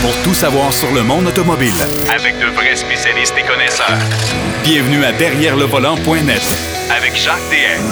pour tout savoir sur le monde automobile. Avec de vrais spécialistes et connaisseurs. Bienvenue à Derrière le volant.net Avec Jacques DM.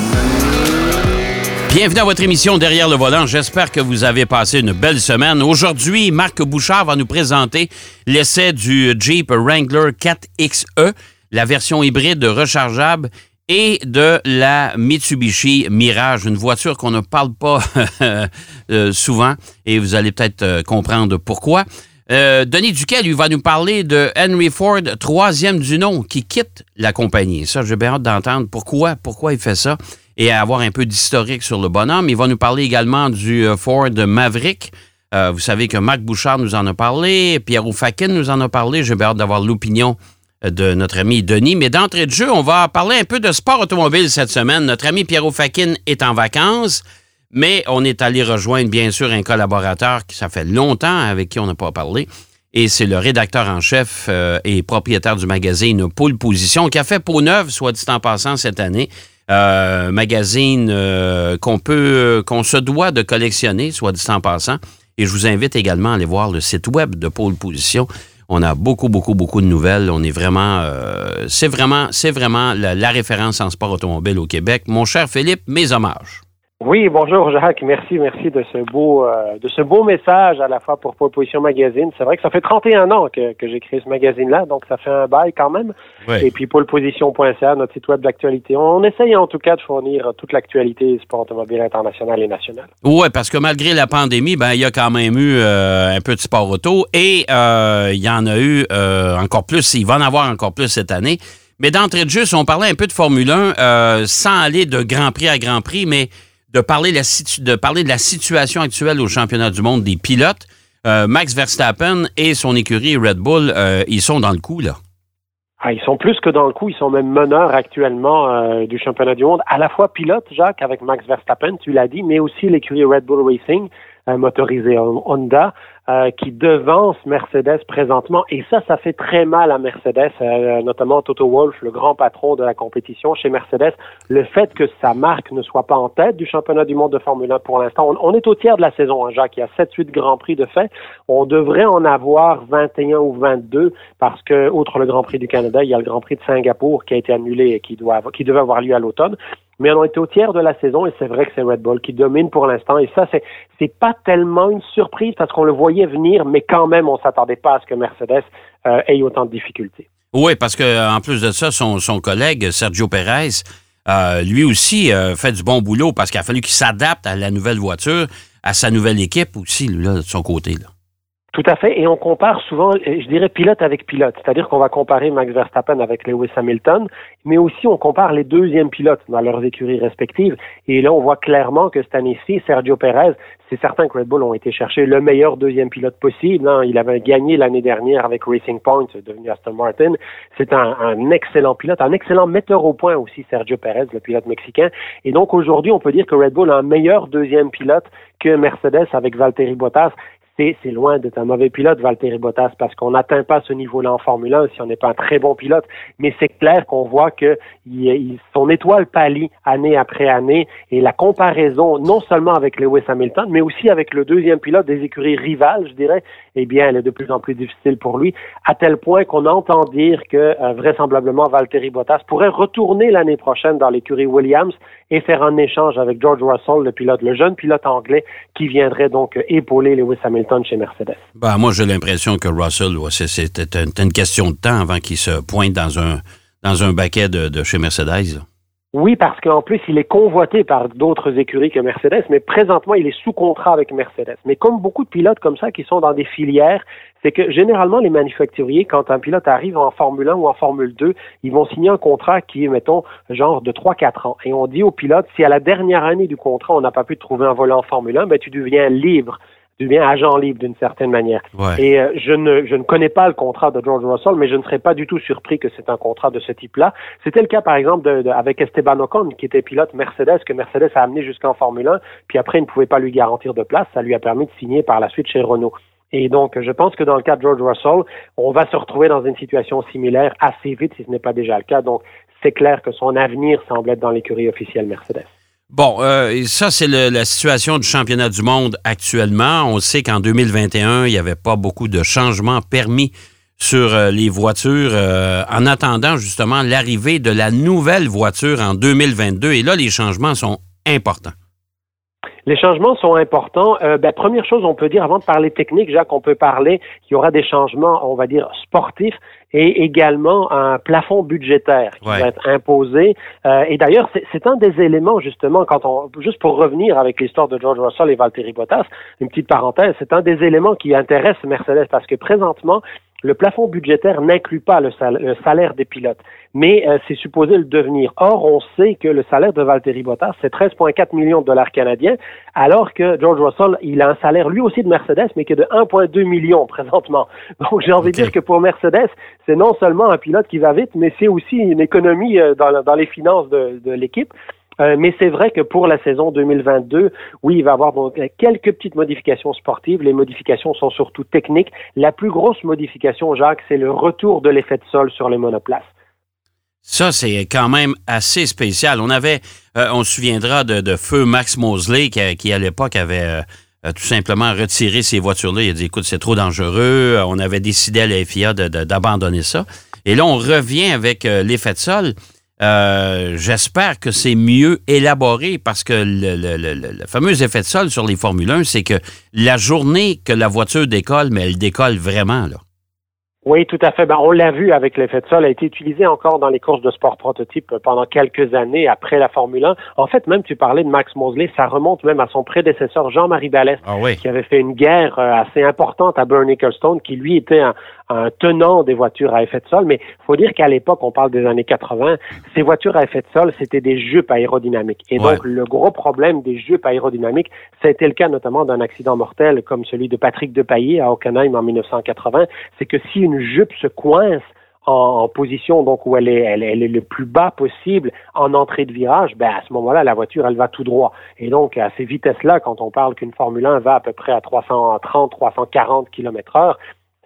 Bienvenue à votre émission Derrière le volant. J'espère que vous avez passé une belle semaine. Aujourd'hui, Marc Bouchard va nous présenter l'essai du Jeep Wrangler 4XE, la version hybride rechargeable et de la Mitsubishi Mirage, une voiture qu'on ne parle pas euh, souvent et vous allez peut-être euh, comprendre pourquoi. Euh, Denis Duquet, lui, va nous parler de Henry Ford, troisième du nom, qui quitte la compagnie. Ça, j'ai bien hâte d'entendre pourquoi, pourquoi il fait ça et avoir un peu d'historique sur le bonhomme. Il va nous parler également du Ford Maverick. vous savez que Marc Bouchard nous en a parlé, Pierre Oufakin nous en a parlé. J'ai bien hâte d'avoir l'opinion de notre ami Denis. Mais d'entrée de jeu, on va parler un peu de sport automobile cette semaine. Notre ami Pierrot Fakin est en vacances, mais on est allé rejoindre, bien sûr, un collaborateur qui ça fait longtemps avec qui on n'a pas parlé. Et c'est le rédacteur en chef euh, et propriétaire du magazine Pôle Position qui a fait peau neuve, soit dit en passant, cette année. Euh, magazine euh, qu'on peut, qu'on se doit de collectionner, soit dit en passant. Et je vous invite également à aller voir le site web de Pôle Position on a beaucoup, beaucoup, beaucoup de nouvelles. On est vraiment, c'est vraiment, c'est vraiment la, la, référence en sport automobile au Québec. Mon cher Philippe, mes hommages. Oui, bonjour Jacques, merci, merci de ce beau euh, de ce beau message à la fois pour Proposition Magazine. C'est vrai que ça fait 31 ans que, que j'ai créé ce magazine-là, donc ça fait un bail quand même. Et puis Poleposition.ca, notre site web d'actualité. On, essaye en tout cas de fournir toute l'actualité sport automobile international et national. Oui, parce que malgré la pandémie, ben il y a quand même eu euh, un peu de sport auto et euh, il y en a eu encore plus, il va en avoir encore plus cette année. Mais d'entrée de jeu, on parlait un peu de Formule 1 sans aller de Grand Prix à Grand Prix, mais de parler, de la situation actuelle au championnat du monde des pilotes. Euh, Max Verstappen et son écurie Red Bull, euh, ils sont dans le coup, là. Ah, ils sont plus que dans le coup, ils sont même meneurs actuellement euh, du championnat du monde, à la fois pilote, Jacques, avec Max Verstappen, tu l'as dit, mais aussi l'écurie Red Bull Racing, motorisée Honda, euh, qui devance Mercedes présentement. Et ça, ça fait très mal à Mercedes, euh, notamment Toto Wolff, le grand patron de la compétition chez Mercedes. Le fait que sa marque ne soit pas en tête du championnat du monde de Formule 1 pour l'instant. On, est au tiers de la saison, hein, Jacques. Il y a 7-8 Grands Prix de fait. On devrait en avoir 21 ou 22 parce que, outre le Grand Prix du Canada, il y a le Grand Prix de Singapour qui a été annulé et qui, doit, qui devait avoir lieu à l'automne mais on est au tiers de la saison et c'est vrai que c'est Red Bull qui domine pour l'instant et ça c'est c'est pas tellement une surprise parce qu'on le voyait venir mais quand même on s'attendait pas à ce que Mercedes euh, ait autant de difficultés. Oui, parce que en plus de ça son, son collègue Sergio Perez euh, lui aussi euh, fait du bon boulot parce qu'il a fallu qu'il s'adapte à la nouvelle voiture, à sa nouvelle équipe aussi là, de son côté là. Tout à fait. Et on compare souvent, je dirais, pilote avec pilote. C'est-à-dire qu'on va comparer Max Verstappen avec Lewis Hamilton, mais aussi on compare les deuxièmes pilotes dans leurs écuries respectives. Et là, on voit clairement que cette année-ci, Sergio Perez, c'est certain que Red Bull ont été chercher le meilleur deuxième pilote possible. Hein. Il avait gagné l'année dernière avec Racing Point, devenu Aston Martin. C'est un, un, excellent pilote, un excellent metteur au point aussi, Sergio Perez, le pilote mexicain. Et donc aujourd'hui, on peut dire que Red Bull a un meilleur deuxième pilote que Mercedes avec Valtteri Bottas c'est loin d'être un mauvais pilote, Valtteri Bottas, parce qu'on n'atteint pas ce niveau-là en Formule 1 si on n'est pas un très bon pilote. Mais c'est clair qu'on voit que son étoile pâlit année après année et la comparaison, non seulement avec Lewis Hamilton, mais aussi avec le deuxième pilote des écuries rivales, je dirais, eh bien, elle est de plus en plus difficile pour lui, à tel point qu'on entend dire que euh, vraisemblablement Valtteri Bottas pourrait retourner l'année prochaine dans l'écurie Williams et faire un échange avec George Russell, le pilote, le jeune pilote anglais, qui viendrait donc épauler Lewis Hamilton chez Mercedes. Ben, moi, j'ai l'impression que Russell, c'était une question de temps avant qu'il se pointe dans un, dans un baquet de, chez Mercedes. Oui, parce qu'en plus, il est convoité par d'autres écuries que Mercedes, mais présentement, il est sous contrat avec Mercedes. Mais comme beaucoup de pilotes comme ça qui sont dans des filières, c'est que généralement, les manufacturiers, quand un pilote arrive en Formule 1 ou en Formule 2, ils vont signer un contrat qui est, mettons, genre de 3-4 ans. Et on dit au pilote, si à la dernière année du contrat, on n'a pas pu trouver un volant en Formule 1, ben, tu deviens libre deviens agent libre d'une certaine manière. Et euh, je, ne, je ne connais pas le contrat de George Russell, mais je ne serais pas du tout surpris que c'est un contrat de ce type-là. C'était le cas, par exemple, de, avec Esteban Ocon, qui était pilote Mercedes, que Mercedes a amené jusqu'en Formule 1, puis après, il ne pouvait pas lui garantir de place. Ça lui a permis de signer par la suite chez Renault. Et donc, je pense que dans le cas de George Russell, on va se retrouver dans une situation similaire assez vite, si ce n'est pas déjà le cas. Donc, c'est clair que son avenir semble être dans l'écurie officielle Mercedes. Bon, euh, ça, c'est la situation du championnat du monde actuellement. On sait qu'en 2021, il n'y avait pas beaucoup de changements permis sur euh, les voitures euh, en attendant justement l'arrivée de la nouvelle voiture en 2022. Et là, les changements sont importants. Les changements sont importants. Euh, ben, première chose, on peut dire, avant de parler technique, Jacques, on peut parler qu'il y aura des changements, on va dire, sportifs et également un plafond budgétaire qui va être imposé. Euh, et d'ailleurs, c'est un des éléments, justement, quand on, juste pour revenir avec l'histoire de George Russell et Valtteri Bottas, une petite parenthèse, c'est un des éléments qui intéresse Mercedes parce que présentement, le plafond budgétaire n'inclut pas le, salaire des pilotes, mais euh, c'est supposé le devenir. Or, on sait que le salaire de Valtteri Bottas, c'est 13,4 millions de dollars canadiens, alors que George Russell, il a un salaire lui aussi de Mercedes, mais qui est de 1,2 million présentement. Donc, j'ai envie de dire que pour Mercedes, c'est non seulement un pilote qui va vite, mais c'est aussi une économie euh, dans, les finances de l'équipe. Euh, mais c'est vrai que pour la saison 2022, oui, il va y avoir quelques petites modifications sportives. Les modifications sont surtout techniques. La plus grosse modification, Jacques, c'est le retour de l'effet de sol sur les monoplaces. Ça, c'est quand même assez spécial. On avait, euh, on se souviendra de, feu Max Mosley qui, à l'époque avait euh, tout simplement retiré ces voitures-là. Il a dit, écoute, c'est trop dangereux. On avait décidé à la FIA d'abandonner ça. Et là, on revient avec l'effet de sol. Euh, j'espère que c'est mieux élaboré parce que le, fameux effet de sol sur les Formule 1, c'est que la journée que la voiture décolle, mais elle décolle vraiment. Là. Oui, tout à fait. Ben, on l'a vu avec l'effet de sol, a été utilisé encore dans les courses de sport prototype pendant quelques années après la Formule 1. En fait, même tu parlais de Max Mosley, ça remonte même à son prédécesseur Jean-Marie Ballest, ah qui avait fait une guerre euh, assez importante à Bernie Ecclestone, qui lui était un, un tenant des voitures à effet de sol. Mais faut dire qu'à l'époque, on parle des années 80, ces voitures à effet de sol, c'était des jupes aérodynamiques. Et donc, le gros problème des jupes aérodynamiques, ça a été le cas notamment d'un accident mortel comme celui de Patrick Depaillé à Hockenheim en 1980. C'est que si une jupe se coince en, position donc où elle est, elle, est le plus bas possible en entrée de virage, ben à ce moment-là, la voiture, elle va tout droit. Et donc, à ces vitesses-là, quand on parle qu'une Formule 1 va à peu près à 330, 340 km heure,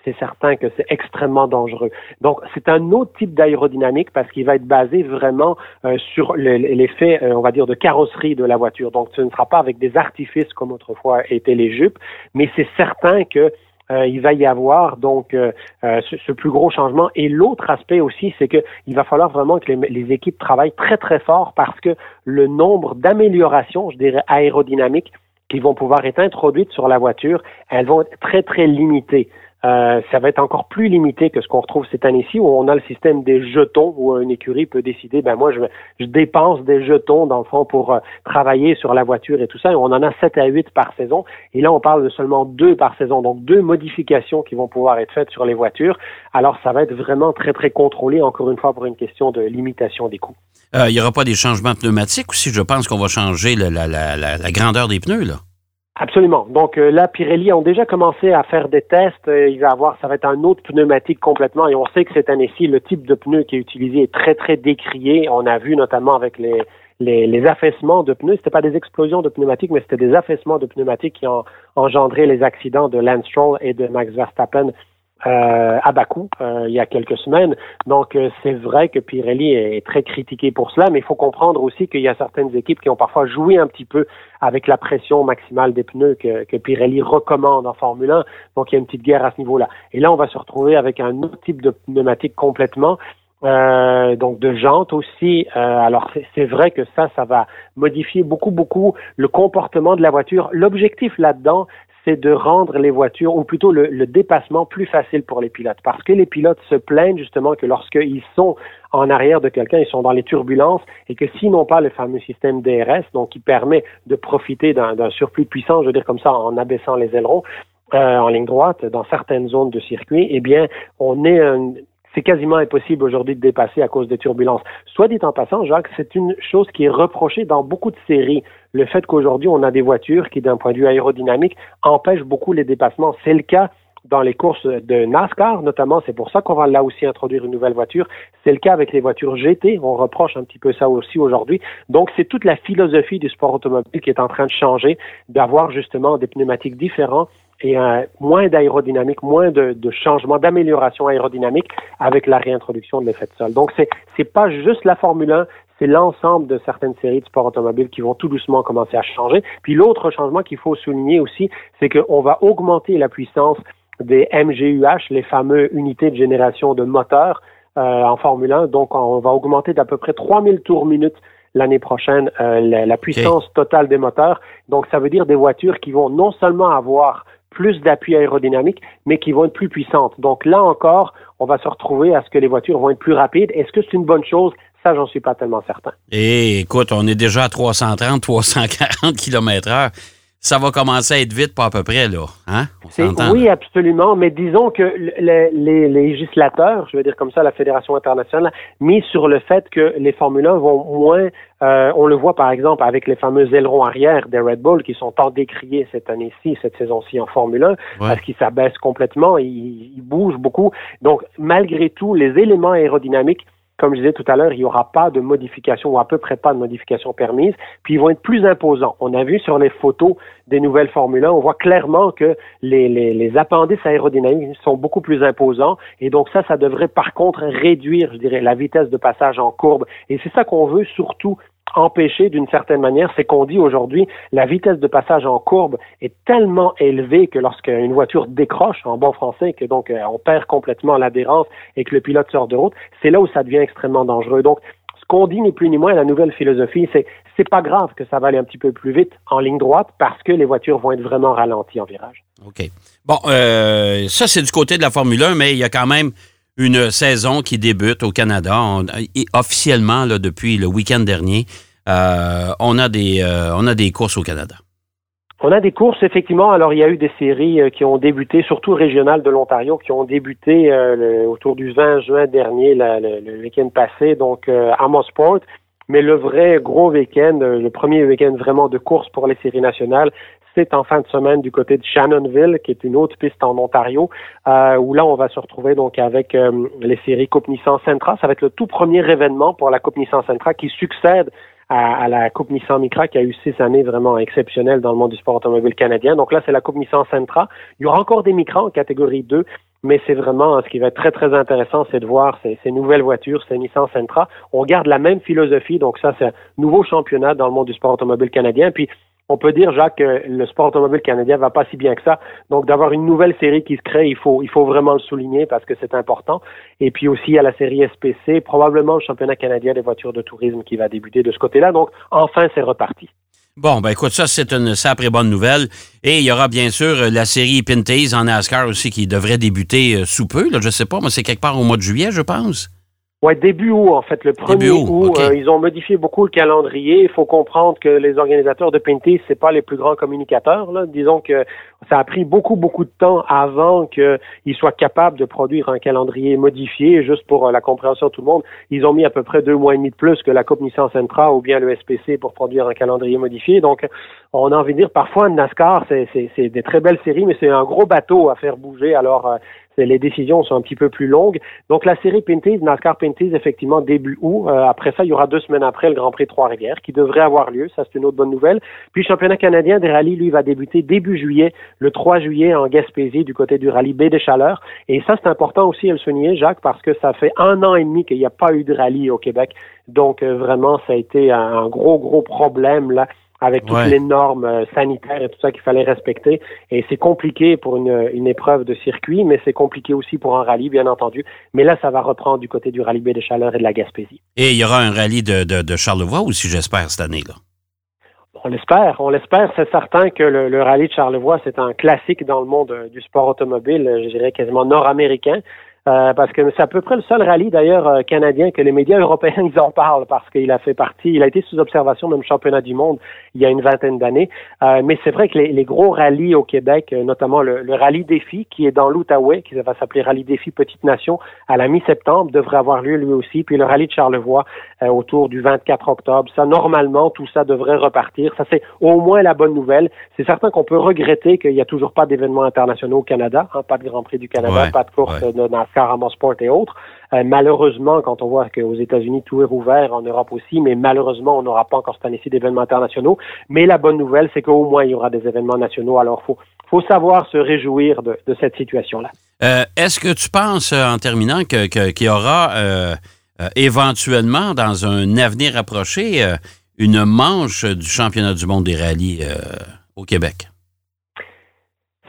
c'est certain que c'est extrêmement dangereux. Donc, c'est un autre type d'aérodynamique parce qu'il va être basé vraiment euh, sur l'effet, euh, on va dire, de carrosserie de la voiture. Donc, ce ne sera pas avec des artifices comme autrefois étaient les jupes, mais c'est certain que euh, il va y avoir donc euh, euh, ce, plus gros changement. Et l'autre aspect aussi, c'est que il va falloir vraiment que les, équipes travaillent très très fort parce que le nombre d'améliorations, je dirais aérodynamiques, qui vont pouvoir être introduites sur la voiture, elles vont être très très limitées. Euh, ça va être encore plus limité que ce qu'on retrouve cette année-ci, où on a le système des jetons, où une écurie peut décider, ben moi, je, je dépense des jetons, dans le fond, pour euh, travailler sur la voiture et tout ça. On en a 7 à 8 par saison. Et là, on parle de seulement deux par saison. Donc, deux modifications qui vont pouvoir être faites sur les voitures. Alors, ça va être vraiment très, très contrôlé, encore une fois, pour une question de limitation des coûts. Euh, il n'y aura pas des changements pneumatiques aussi? Je pense qu'on va changer la, la, la, la grandeur des pneus, là. Absolument. Donc euh, là, Pirelli ont déjà commencé à faire des tests. Euh, il va avoir, ça va être un autre pneumatique complètement. Et on sait que cette année-ci, le type de pneu qui est utilisé est très très décrié. On a vu notamment avec les les, les affaissements de pneus. C'était pas des explosions de pneumatiques, mais c'était des affaissements de pneumatiques qui ont engendré les accidents de Lance Stroll et de Max Verstappen euh, à Bakou euh, il y a quelques semaines. Donc euh, c'est vrai que Pirelli est très critiqué pour cela, mais il faut comprendre aussi qu'il y a certaines équipes qui ont parfois joué un petit peu avec la pression maximale des pneus que, que Pirelli recommande en Formule 1. Donc il y a une petite guerre à ce niveau-là. Et là, on va se retrouver avec un autre type de pneumatique complètement. Euh, donc de jantes aussi. alors c'est vrai que ça, ça va modifier beaucoup, beaucoup le comportement de la voiture. L'objectif là-dedans, c'est de rendre les voitures, ou plutôt le, dépassement, plus facile pour les pilotes. Parce que les pilotes se plaignent justement que lorsqu'ils sont en arrière de quelqu'un, ils sont dans les turbulences, et que s'ils n'ont pas le fameux système DRS, donc qui permet de profiter d'un surplus de puissance, je veux dire comme ça, en abaissant les ailerons, euh, en ligne droite dans certaines zones de circuit, eh bien, on est un, c'est quasiment impossible aujourd'hui de dépasser à cause des turbulences. Soit dit en passant, Jacques, c'est une chose qui est reprochée dans beaucoup de séries. Le fait qu'aujourd'hui, on a des voitures qui, d'un point de vue aérodynamique, empêchent beaucoup les dépassements. C'est le cas dans les courses de NASCAR, notamment. C'est pour ça qu'on va là aussi introduire une nouvelle voiture. C'est le cas avec les voitures GT. On reproche un petit peu ça aussi aujourd'hui. Donc, c'est toute la philosophie du sport automobile qui est en train de changer, d'avoir justement des pneumatiques différents et un, moins d'aérodynamique, moins de, de changements, d'amélioration aérodynamique avec la réintroduction de l'effet de sol. Donc, c'est c'est pas juste la Formule 1, c'est l'ensemble de certaines séries de sports automobiles qui vont tout doucement commencer à changer. Puis l'autre changement qu'il faut souligner aussi, c'est qu'on va augmenter la puissance des MGUH, les fameux unités de génération de moteurs euh, en Formule 1. Donc, on va augmenter d'à peu près 3000 tours minutes l'année prochaine euh, la, puissance totale des moteurs. Donc, ça veut dire des voitures qui vont non seulement avoir plus d'appui aérodynamique, mais qui vont être plus puissantes. Donc là encore, on va se retrouver à ce que les voitures vont être plus rapides. Est-ce que c'est une bonne chose? Ça, j'en suis pas tellement certain. Et eh, écoute, on est déjà à 330, 340 km heure ça va commencer à être vite, pas à peu près, là. Hein? oui, absolument. Mais disons que les, législateurs, je veux dire comme ça, la Fédération internationale, mis sur le fait que les Formule 1 vont moins, euh, on le voit par exemple avec les fameux ailerons arrière des Red Bull qui sont tant décriés cette année-ci, cette saison-ci en Formule 1, parce qu'ils s'abaissent complètement, ils, ils bougent beaucoup. Donc, malgré tout, les éléments aérodynamiques comme je disais tout à l'heure, il n'y aura pas de modification ou à peu près pas de modification permise, puis ils vont être plus imposants. On a vu sur les photos des nouvelles Formule 1, on voit clairement que les, les, les appendices aérodynamiques sont beaucoup plus imposants, et donc ça, ça devrait par contre réduire, je dirais, la vitesse de passage en courbe. Et c'est ça qu'on veut surtout empêcher d'une certaine manière, c'est qu'on dit aujourd'hui la vitesse de passage en courbe est tellement élevée que lorsqu'une voiture décroche en bon français, que donc euh, on perd complètement l'adhérence et que le pilote sort de route, c'est là où ça devient extrêmement dangereux. Donc ce qu'on dit ni plus ni moins la nouvelle philosophie, c'est c'est pas grave que ça va aller un petit peu plus vite en ligne droite parce que les voitures vont être vraiment ralenties en virage. OK. Bon, euh, ça c'est du côté de la Formule 1, mais il y a quand même une saison qui débute au Canada. officiellement, là, depuis le week-end dernier, euh, on, a des, euh, on a des courses au Canada. On a des courses, effectivement. Alors, il y a eu des séries euh, qui ont débuté, surtout régionales de l'Ontario, qui ont débuté autour du 20 juin dernier, le, week-end passé, donc à Sport. Mais le vrai gros week-end, le premier week-end vraiment de course pour les séries nationales, c'est en fin de semaine du côté de Shannonville, qui est une autre piste en Ontario, euh, où là, on va se retrouver donc avec euh, les séries Coupe Nissan Sentra. Ça va être le tout premier événement pour la Coupe Nissan Sentra qui succède à, la Coupe Nissan Micra qui a eu six années vraiment exceptionnelles dans le monde du sport automobile canadien. Donc là, c'est la Coupe Nissan Sentra. Il y aura encore des Micra en catégorie 2, mais c'est vraiment ce qui va être très, très intéressant, c'est de voir ces, ces, nouvelles voitures, ces Nissan Sentra. On garde la même philosophie, donc ça, c'est un nouveau championnat dans le monde du sport automobile canadien. On peut dire, Jacques, que le sport automobile canadien va pas si bien que ça. Donc, d'avoir une nouvelle série qui se crée, il faut, vraiment le souligner parce que c'est important. Et puis aussi, à la série SPC, probablement le championnat canadien des voitures de tourisme qui va débuter de ce côté-là. Donc, enfin, c'est reparti. Bon, ben écoute, ça, c'est une sacrée bonne nouvelle. Et il y aura bien sûr la série Pintaze en NASCAR aussi qui devrait débuter euh, sous peu. Là, je sais pas, mais c'est quelque part au mois de juillet, je pense. Ouais, début août, en fait. Le premier août, euh, ils ont modifié beaucoup le calendrier. Il faut comprendre que les organisateurs de Pinty, c'est pas les plus grands communicateurs. Là. Disons que ça a pris beaucoup, beaucoup de temps avant qu'ils soient capables de produire un calendrier modifié, juste pour euh, la compréhension de tout le monde. Ils ont mis à peu près deux mois et demi de plus que la Coupe Nissan Sentra ou bien le SPC pour produire un calendrier modifié. Donc, on a envie de dire, parfois, NASCAR, c'est des très belles séries, mais c'est un gros bateau à faire bouger. Alors, euh, les décisions sont un petit peu plus longues. Donc la série Pinties, NASCAR Pinties, effectivement, début août. Euh, après ça, il y aura deux semaines après le Grand Prix Trois-Rivières qui devrait avoir lieu. Ça, c'est une autre bonne nouvelle. Puis le championnat canadien des rallyes, lui, va débuter début juillet, le 3 juillet en Gaspésie, du côté du rallye Baie des Chaleurs. Et ça, c'est important aussi à le souligner, Jacques, parce que ça fait un an et demi qu'il n'y a pas eu de rallye au Québec. Donc euh, vraiment, ça a été un gros, gros problème là avec toutes les normes euh, sanitaires et tout ça qu'il fallait respecter. Et c'est compliqué pour une, une, épreuve de circuit, mais c'est compliqué aussi pour un rallye, bien entendu. Mais là, ça va reprendre du côté du rallye Baie des Chaleurs et de la Gaspésie. Et il y aura un rallye de, de, de Charlevoix aussi, j'espère, cette année-là. On l'espère, on l'espère. C'est certain que le, le, rallye de Charlevoix, c'est un classique dans le monde euh, du sport automobile, je dirais quasiment nord-américain. Euh, parce que c'est à peu près le seul rallye d'ailleurs euh, canadien que les médias européens ils en parlent parce qu'il a fait partie, il a été sous observation même championnat du monde il y a une vingtaine d'années. Euh, mais c'est vrai que les, les, gros rallyes au Québec, notamment le, le rallye défi qui est dans l'Outaouais, qui va s'appeler rallye défi Petite Nation à la mi-septembre, devrait avoir lieu lui aussi. Puis le rallye de Charlevoix autour du 24 octobre. Ça normalement tout ça devrait repartir. Ça c'est au moins la bonne nouvelle. C'est certain qu'on peut regretter qu'il n'y a toujours pas d'événements internationaux au Canada, hein, pas de Grand Prix du Canada, pas de course de NASCAR Sport et autres. Euh, malheureusement, quand on voit qu'aux États-Unis tout est rouvert, en Europe aussi, mais malheureusement, on n'aura pas encore cette année-ci d'événements internationaux. Mais la bonne nouvelle, c'est qu'au moins il y aura des événements nationaux. Alors, faut faut savoir se réjouir de, cette situation-là. Euh, Est-ce que tu penses, euh, en terminant, qu'il y aura éventuellement, dans un avenir approché, une manche du championnat du monde des rallyes au Québec?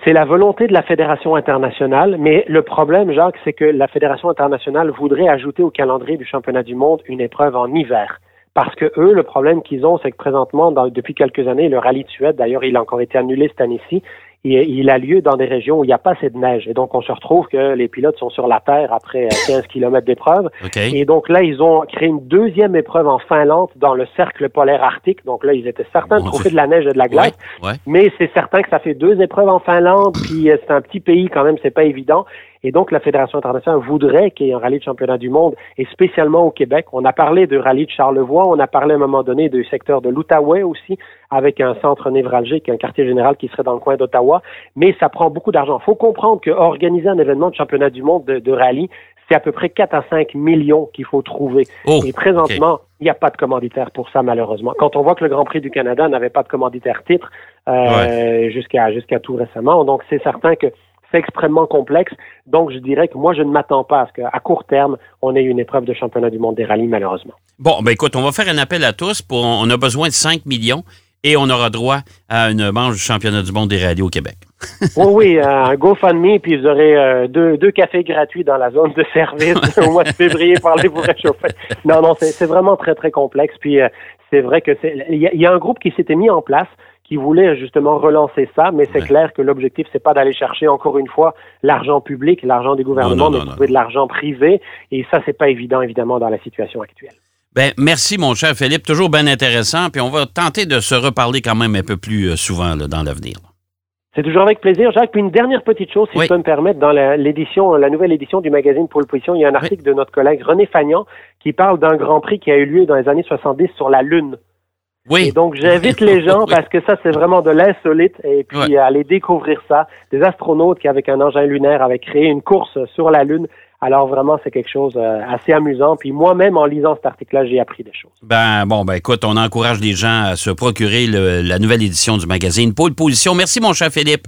C'est la volonté de la Fédération internationale, mais le problème, Jacques, c'est que la Fédération internationale voudrait ajouter au calendrier du championnat du monde une épreuve en hiver. Parce que eux, le problème qu'ils ont, c'est que présentement, depuis quelques années, le rallye de Suède, d'ailleurs, il a encore été annulé cette année-ci, et il a lieu dans des régions où il n'y a pas assez de neige. Et donc, on se retrouve que les pilotes sont sur la terre après euh, 15 kilomètres d'épreuve. OK? Et donc là, ils ont créé une deuxième épreuve en Finlande dans le cercle polaire arctique. Donc là, ils étaient certains de trouver Dieu. de la neige et de la glace. Ouais, ouais. Mais c'est certain que ça fait deux épreuves en Finlande, puis euh, c'est un petit pays quand même, c'est pas évident. Et donc la Fédération internationale voudrait qu'il y ait un rallye de championnat du monde, et spécialement au Québec. On a parlé de rallye de Charlevoix, on a parlé à un moment donné du secteur de l'Outaouais aussi, avec un centre névralgique, un quartier général qui serait dans le coin d'Ottawa. Mais ça prend beaucoup d'argent. faut comprendre que organiser un événement de championnat du monde de, de rallye, c'est à peu près 4 à 5 millions qu'il faut trouver. Oh, Et présentement, il n'y a pas de commanditaire pour ça, malheureusement. Quand on voit que le Grand Prix du Canada n'avait pas de commanditaire titre euh, jusqu'à jusqu'à tout récemment, donc c'est certain que c'est extrêmement complexe. Donc, je dirais que moi, je ne m'attends pas à ce qu'à court terme, on ait une épreuve de championnat du monde des rallyes, malheureusement. Bon, ben écoute, on va faire un appel à tous. Pour, on a besoin de 5 millions et on aura droit à une manche du championnat du monde des rallyes au Québec. oui, oui, un GoFundMe, puis vous aurez euh, deux, deux cafés gratuits dans la zone de service au mois de février pour aller vous réchauffer. Non, non, c'est vraiment très, très complexe. Puis, euh, c'est vrai que c'est. Il y, a- il y a un groupe qui s'était mis en place qui voulait justement relancer ça, mais c'est Ouais. clair que l'objectif, c'est pas d'aller chercher encore une fois l'argent public, l'argent du gouvernement, non, mais non, trouver non. de l'argent privé. Et ça, c'est pas évident, évidemment, dans la situation actuelle. Ben, merci, mon cher Philippe. Toujours bien intéressant. Puis on va tenter de se reparler quand même un peu plus euh, souvent là, dans l'avenir. C'est toujours avec plaisir, Jacques. Puis une dernière petite chose, si Oui. je peux me permettre, dans la- l'édition, la nouvelle édition du magazine Pole Position, il y a un article de notre collègue René Fagnan qui parle d'un Grand Prix qui a eu lieu dans les années 70 sur la Lune. Oui. Et donc, j'invite les gens, parce que ça, c'est vraiment de l'insolite, et puis Ouais. à aller découvrir ça. Des astronautes qui, avec un engin lunaire, avaient créé une course sur la Lune. Alors, vraiment, c'est quelque chose euh, assez amusant. Puis moi-même, en lisant cet article-là, j'ai appris des choses. Ben, bon, ben écoute, on encourage les gens à se procurer le- la nouvelle édition du magazine Pôle Position. Merci, mon cher Philippe.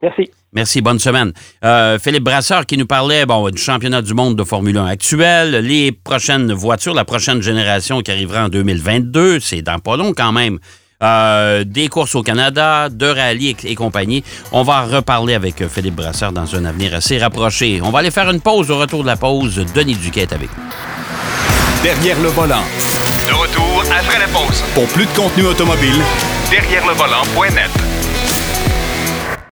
Merci. Merci, bonne semaine. Euh, Philippe Brasseur qui nous parlait bon, du championnat du monde de Formule 1 actuel, les prochaines voitures, la prochaine génération qui arrivera en 2022, c'est dans pas long quand même. Euh, des courses au Canada, de rallye et, et compagnie. On va en reparler avec euh, Philippe Brasseur dans un avenir assez rapproché. On va aller faire une pause. Au retour de la pause, Denis Duquet est avec nous. Derrière le volant. De retour après la pause. Pour plus de contenu automobile, Derrière le volant.net.